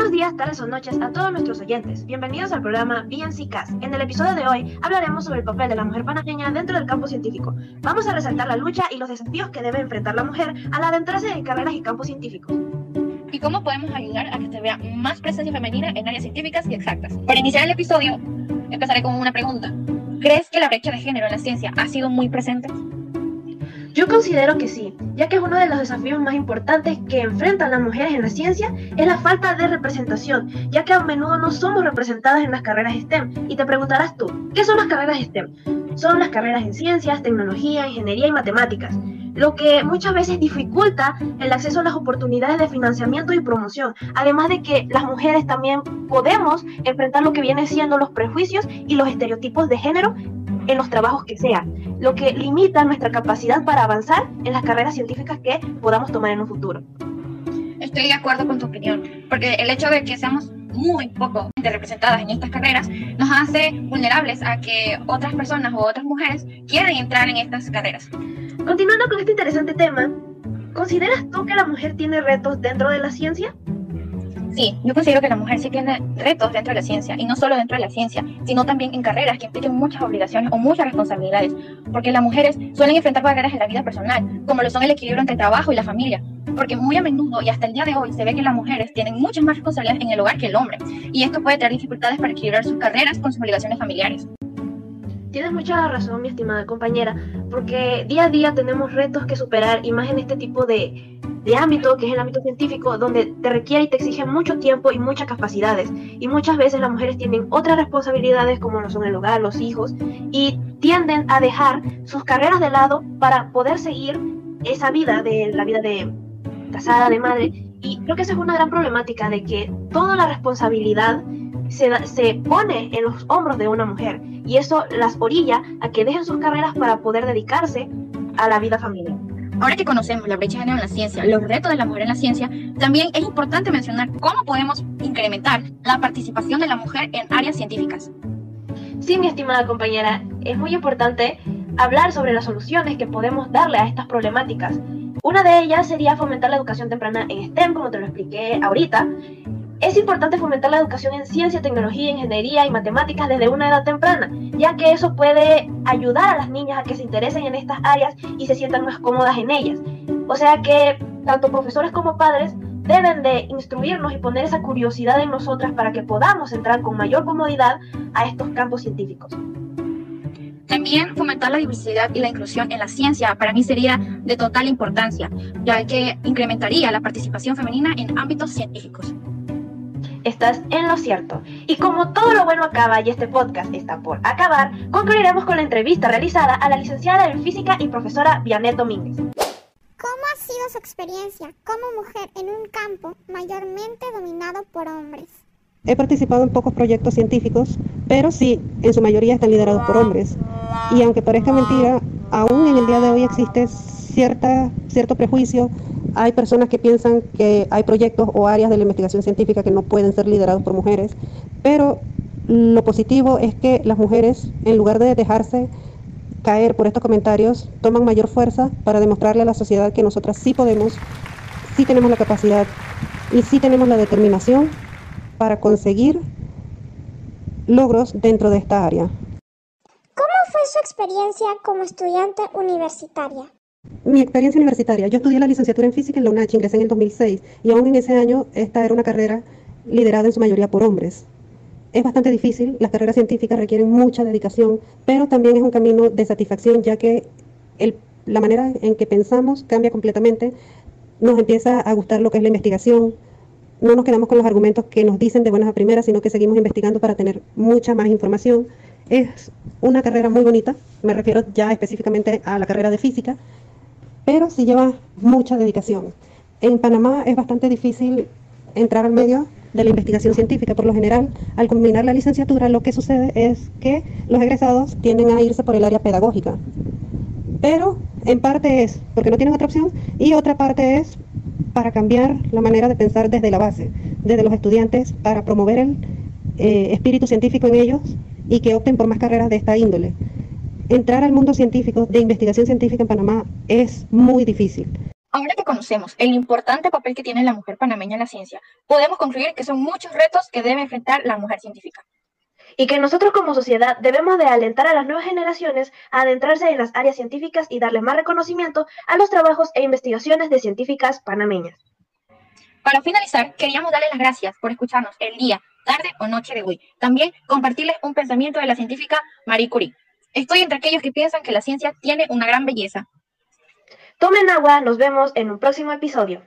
Buenos días, tardes o noches a todos nuestros oyentes. Bienvenidos al programa BNC En el episodio de hoy hablaremos sobre el papel de la mujer panameña dentro del campo científico. Vamos a resaltar la lucha y los desafíos que debe enfrentar la mujer al adentrarse en carreras y campos científicos. ¿Y cómo podemos ayudar a que se vea más presencia femenina en áreas científicas y exactas? Para iniciar el episodio, empezaré con una pregunta. ¿Crees que la brecha de género en la ciencia ha sido muy presente? Yo considero que sí, ya que uno de los desafíos más importantes que enfrentan las mujeres en la ciencia es la falta de representación, ya que a menudo no somos representadas en las carreras STEM. Y te preguntarás tú, ¿qué son las carreras STEM? Son las carreras en ciencias, tecnología, ingeniería y matemáticas, lo que muchas veces dificulta el acceso a las oportunidades de financiamiento y promoción, además de que las mujeres también podemos enfrentar lo que viene siendo los prejuicios y los estereotipos de género en los trabajos que sean, lo que limita nuestra capacidad para avanzar en las carreras científicas que podamos tomar en un futuro. Estoy de acuerdo con tu opinión, porque el hecho de que seamos muy poco representadas en estas carreras nos hace vulnerables a que otras personas o otras mujeres quieran entrar en estas carreras. Continuando con este interesante tema, ¿consideras tú que la mujer tiene retos dentro de la ciencia? Sí, yo considero que la mujer sí tiene retos dentro de la ciencia, y no solo dentro de la ciencia, sino también en carreras que impliquen muchas obligaciones o muchas responsabilidades, porque las mujeres suelen enfrentar barreras en la vida personal, como lo son el equilibrio entre trabajo y la familia, porque muy a menudo y hasta el día de hoy se ve que las mujeres tienen muchas más responsabilidades en el hogar que el hombre, y esto puede traer dificultades para equilibrar sus carreras con sus obligaciones familiares. Tienes mucha razón, mi estimada compañera, porque día a día tenemos retos que superar y más en este tipo de, de ámbito, que es el ámbito científico, donde te requiere y te exige mucho tiempo y muchas capacidades. Y muchas veces las mujeres tienen otras responsabilidades como lo son el hogar, los hijos, y tienden a dejar sus carreras de lado para poder seguir esa vida de la vida de casada, de madre. Y creo que esa es una gran problemática de que toda la responsabilidad se, se pone en los hombros de una mujer y eso las orilla a que dejen sus carreras para poder dedicarse a la vida familiar. Ahora que conocemos la brecha de género en la ciencia, los retos de la mujer en la ciencia, también es importante mencionar cómo podemos incrementar la participación de la mujer en áreas científicas. Sí, mi estimada compañera, es muy importante hablar sobre las soluciones que podemos darle a estas problemáticas. Una de ellas sería fomentar la educación temprana en STEM, como te lo expliqué ahorita, es importante fomentar la educación en ciencia, tecnología, ingeniería y matemáticas desde una edad temprana, ya que eso puede ayudar a las niñas a que se interesen en estas áreas y se sientan más cómodas en ellas. O sea que tanto profesores como padres deben de instruirnos y poner esa curiosidad en nosotras para que podamos entrar con mayor comodidad a estos campos científicos. También fomentar la diversidad y la inclusión en la ciencia para mí sería de total importancia, ya que incrementaría la participación femenina en ámbitos científicos estás en lo cierto. Y como todo lo bueno acaba y este podcast está por acabar, concluiremos con la entrevista realizada a la licenciada en física y profesora Vianet Domínguez. ¿Cómo ha sido su experiencia como mujer en un campo mayormente dominado por hombres? He participado en pocos proyectos científicos, pero sí, en su mayoría están liderados por hombres. Y aunque parezca mentira, aún en el día de hoy existe cierta, cierto prejuicio hay personas que piensan que hay proyectos o áreas de la investigación científica que no pueden ser liderados por mujeres, pero lo positivo es que las mujeres, en lugar de dejarse caer por estos comentarios, toman mayor fuerza para demostrarle a la sociedad que nosotras sí podemos, sí tenemos la capacidad y sí tenemos la determinación para conseguir logros dentro de esta área. ¿Cómo fue su experiencia como estudiante universitaria? Mi experiencia universitaria, yo estudié la licenciatura en física en la UNACH, ingresé en el 2006 y aún en ese año esta era una carrera liderada en su mayoría por hombres. Es bastante difícil, las carreras científicas requieren mucha dedicación, pero también es un camino de satisfacción ya que la manera en que pensamos cambia completamente, nos empieza a gustar lo que es la investigación, no nos quedamos con los argumentos que nos dicen de buenas a primeras, sino que seguimos investigando para tener mucha más información. Es una carrera muy bonita, me refiero ya específicamente a la carrera de física, pero sí lleva mucha dedicación. En Panamá es bastante difícil entrar al medio de la investigación científica. Por lo general, al culminar la licenciatura, lo que sucede es que los egresados tienden a irse por el área pedagógica. Pero en parte es porque no tienen otra opción y otra parte es para cambiar la manera de pensar desde la base, desde los estudiantes, para promover el eh, espíritu científico en ellos y que opten por más carreras de esta índole entrar al mundo científico, de investigación científica en Panamá, es muy difícil. Ahora que conocemos el importante papel que tiene la mujer panameña en la ciencia, podemos concluir que son muchos retos que debe enfrentar la mujer científica. Y que nosotros como sociedad debemos de alentar a las nuevas generaciones a adentrarse en las áreas científicas y darle más reconocimiento a los trabajos e investigaciones de científicas panameñas. Para finalizar, queríamos darles las gracias por escucharnos el día, tarde o noche de hoy. También compartirles un pensamiento de la científica Marie Curie. Estoy entre aquellos que piensan que la ciencia tiene una gran belleza, Tomen agua, nos vemos en un próximo episodio.